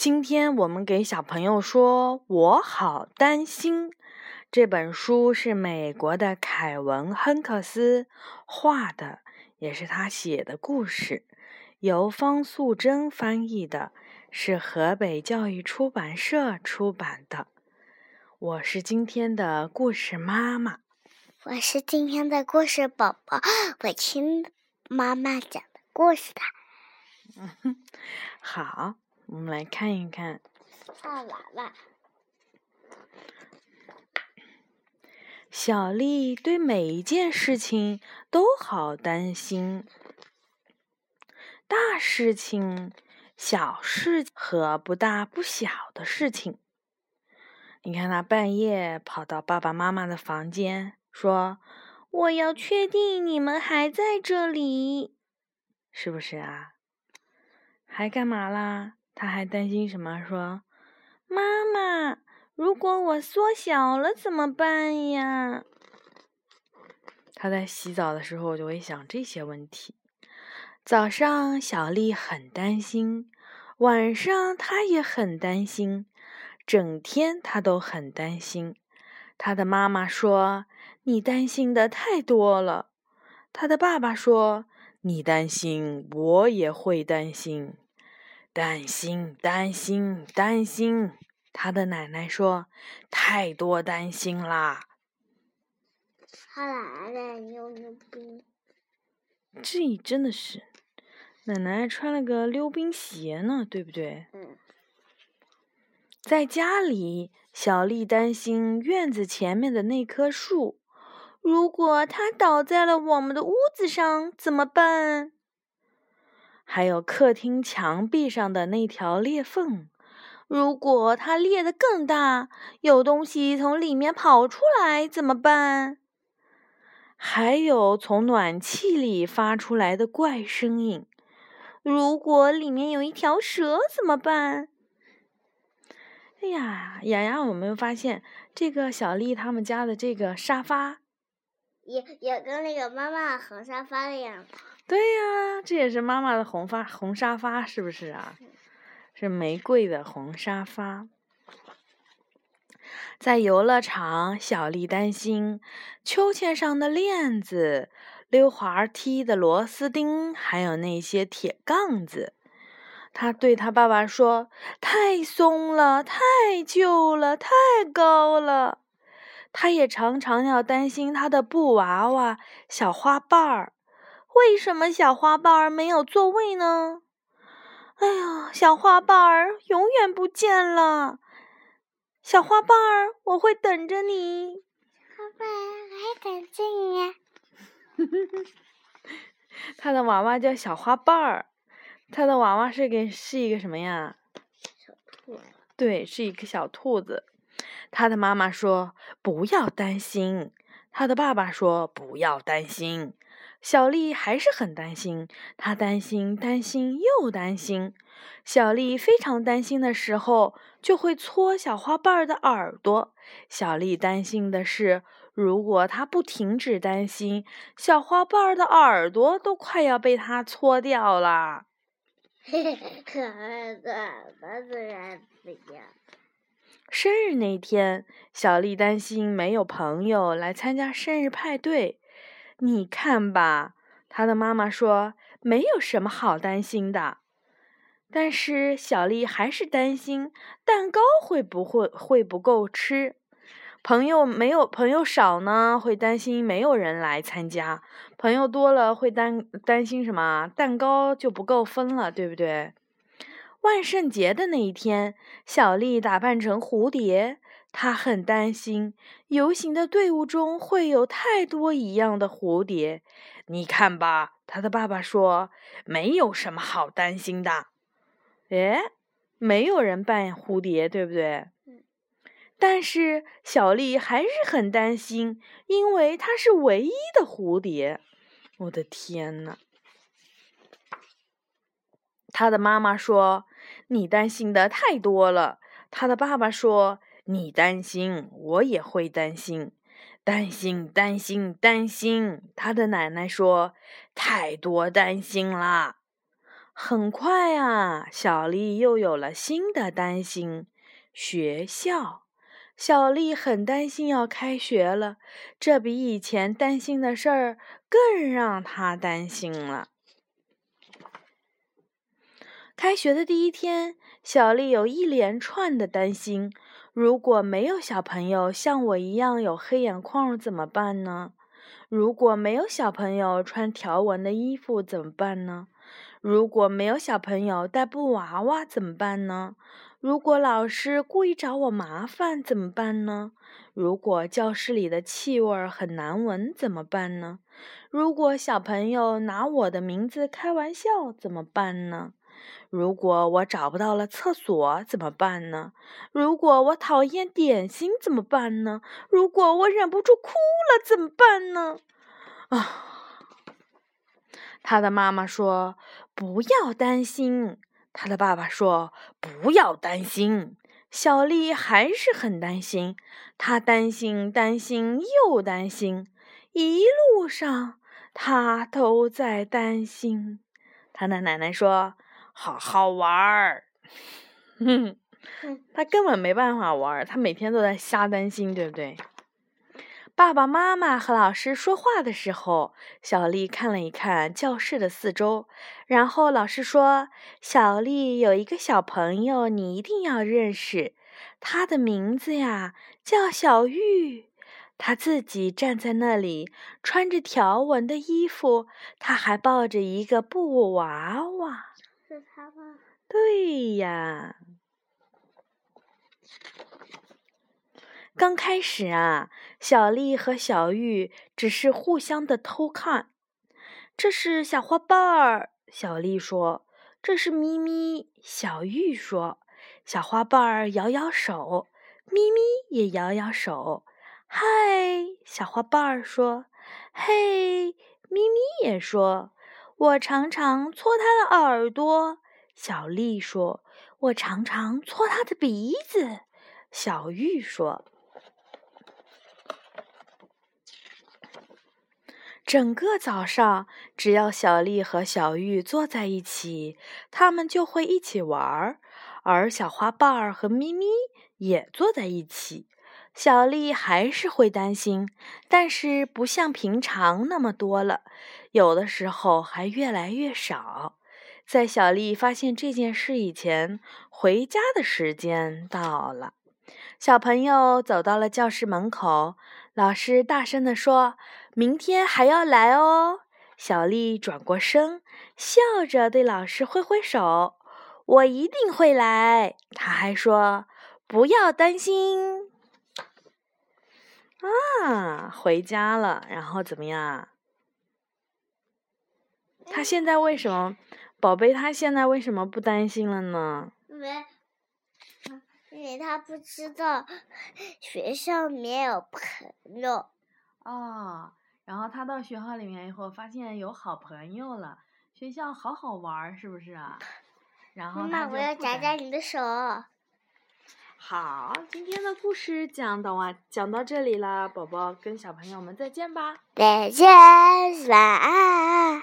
今天我们给小朋友说《我好担心》这本书是美国的凯文·亨克斯画的，也是他写的故事，由方素珍翻译的，是河北教育出版社出版的。我是今天的故事妈妈，我是今天的故事宝宝，我听妈妈讲的故事的。嗯哼，好。我们来看一看。大娃娃。小丽对每一件事情都好担心，大事情、小事和不大不小的事情。你看，她半夜跑到爸爸妈妈的房间，说：“我要确定你们还在这里，是不是啊？还干嘛啦？”他还担心什么？说：“妈妈，如果我缩小了怎么办呀？”他在洗澡的时候就会想这些问题。早上，小丽很担心；晚上，她也很担心。整天，她都很担心。她的妈妈说：“你担心的太多了。”她的爸爸说：“你担心，我也会担心。”担心，担心，担心。他的奶奶说：“太多担心啦。”他奶奶溜溜冰。这真的是，奶奶穿了个溜冰鞋呢，对不对？嗯。在家里，小丽担心院子前面的那棵树，如果它倒在了我们的屋子上，怎么办？还有客厅墙壁上的那条裂缝，如果它裂得更大，有东西从里面跑出来怎么办？还有从暖气里发出来的怪声音，如果里面有一条蛇怎么办？哎呀，雅雅，有没有发现这个小丽他们家的这个沙发，也也跟那个妈妈和沙发的样子。对呀，这也是妈妈的红发红沙发，是不是啊？是玫瑰的红沙发。在游乐场，小丽担心秋千上的链子、溜滑梯的螺丝钉，还有那些铁杠子。她对她爸爸说：“太松了，太旧了，太高了。”她也常常要担心她的布娃娃、小花瓣儿。为什么小花瓣儿没有座位呢？哎呀，小花瓣儿永远不见了！小花瓣儿，我会等着你。花瓣儿，我会等着你。他的娃娃叫小花瓣儿，他的娃娃是个是一个什么呀？小兔。对，是一个小兔子。他的妈妈说：“不要担心。”他的爸爸说：“不要担心。”小丽还是很担心，她担心、担心又担心。小丽非常担心的时候，就会搓小花瓣的耳朵。小丽担心的是，如果她不停止担心，小花瓣的耳朵都快要被她搓掉了。可爱的儿子呀！生日那天，小丽担心没有朋友来参加生日派对。你看吧，他的妈妈说没有什么好担心的，但是小丽还是担心蛋糕会不会会不够吃。朋友没有朋友少呢，会担心没有人来参加；朋友多了，会担担心什么？蛋糕就不够分了，对不对？万圣节的那一天，小丽打扮成蝴蝶。他很担心游行的队伍中会有太多一样的蝴蝶。你看吧，他的爸爸说，没有什么好担心的。哎，没有人扮蝴蝶，对不对？但是小丽还是很担心，因为她是唯一的蝴蝶。我的天呐！他的妈妈说：“你担心的太多了。”他的爸爸说。你担心，我也会担心，担心，担心，担心。他的奶奶说：“太多担心啦。”很快啊，小丽又有了新的担心：学校。小丽很担心要开学了，这比以前担心的事儿更让她担心了。开学的第一天，小丽有一连串的担心：如果没有小朋友像我一样有黑眼眶怎么办呢？如果没有小朋友穿条纹的衣服怎么办呢？如果没有小朋友带布娃娃怎么办呢？如果老师故意找我麻烦怎么办呢？如果教室里的气味很难闻怎么办呢？如果小朋友拿我的名字开玩笑怎么办呢？如果我找不到了厕所怎么办呢？如果我讨厌点心怎么办呢？如果我忍不住哭了怎么办呢？啊！他的妈妈说：“不要担心。”他的爸爸说：“不要担心。”小丽还是很担心，她担心、担心又担心，一路上她都在担心。他的奶奶说：“好好玩儿。”哼，他根本没办法玩儿，他每天都在瞎担心，对不对？爸爸妈妈和老师说话的时候，小丽看了一看教室的四周，然后老师说：“小丽有一个小朋友，你一定要认识，他的名字呀叫小玉。他自己站在那里，穿着条纹的衣服，他还抱着一个布娃娃。”是他吗？对呀。刚开始啊，小丽和小玉只是互相的偷看。这是小花瓣儿，小丽说：“这是咪咪。”小玉说：“小花瓣儿摇摇手，咪咪也摇摇手。”嗨，小花瓣儿说：“嘿，咪咪也说。”我常常搓它的耳朵，小丽说：“我常常搓它的鼻子。”小玉说。整个早上，只要小丽和小玉坐在一起，他们就会一起玩儿。而小花瓣儿和咪咪也坐在一起，小丽还是会担心，但是不像平常那么多了，有的时候还越来越少。在小丽发现这件事以前，回家的时间到了。小朋友走到了教室门口，老师大声地说。明天还要来哦，小丽转过身，笑着对老师挥挥手：“我一定会来。”她还说：“不要担心。”啊，回家了，然后怎么样？他现在为什么，宝贝？他现在为什么不担心了呢？因为，因为他不知道学校没有朋友。哦。然后他到学校里面以后，发现有好朋友了，学校好好玩，是不是啊？然后妈妈，我要夹夹你的手。好，今天的故事讲到完，讲到这里了，宝宝跟小朋友们再见吧。再见，晚安。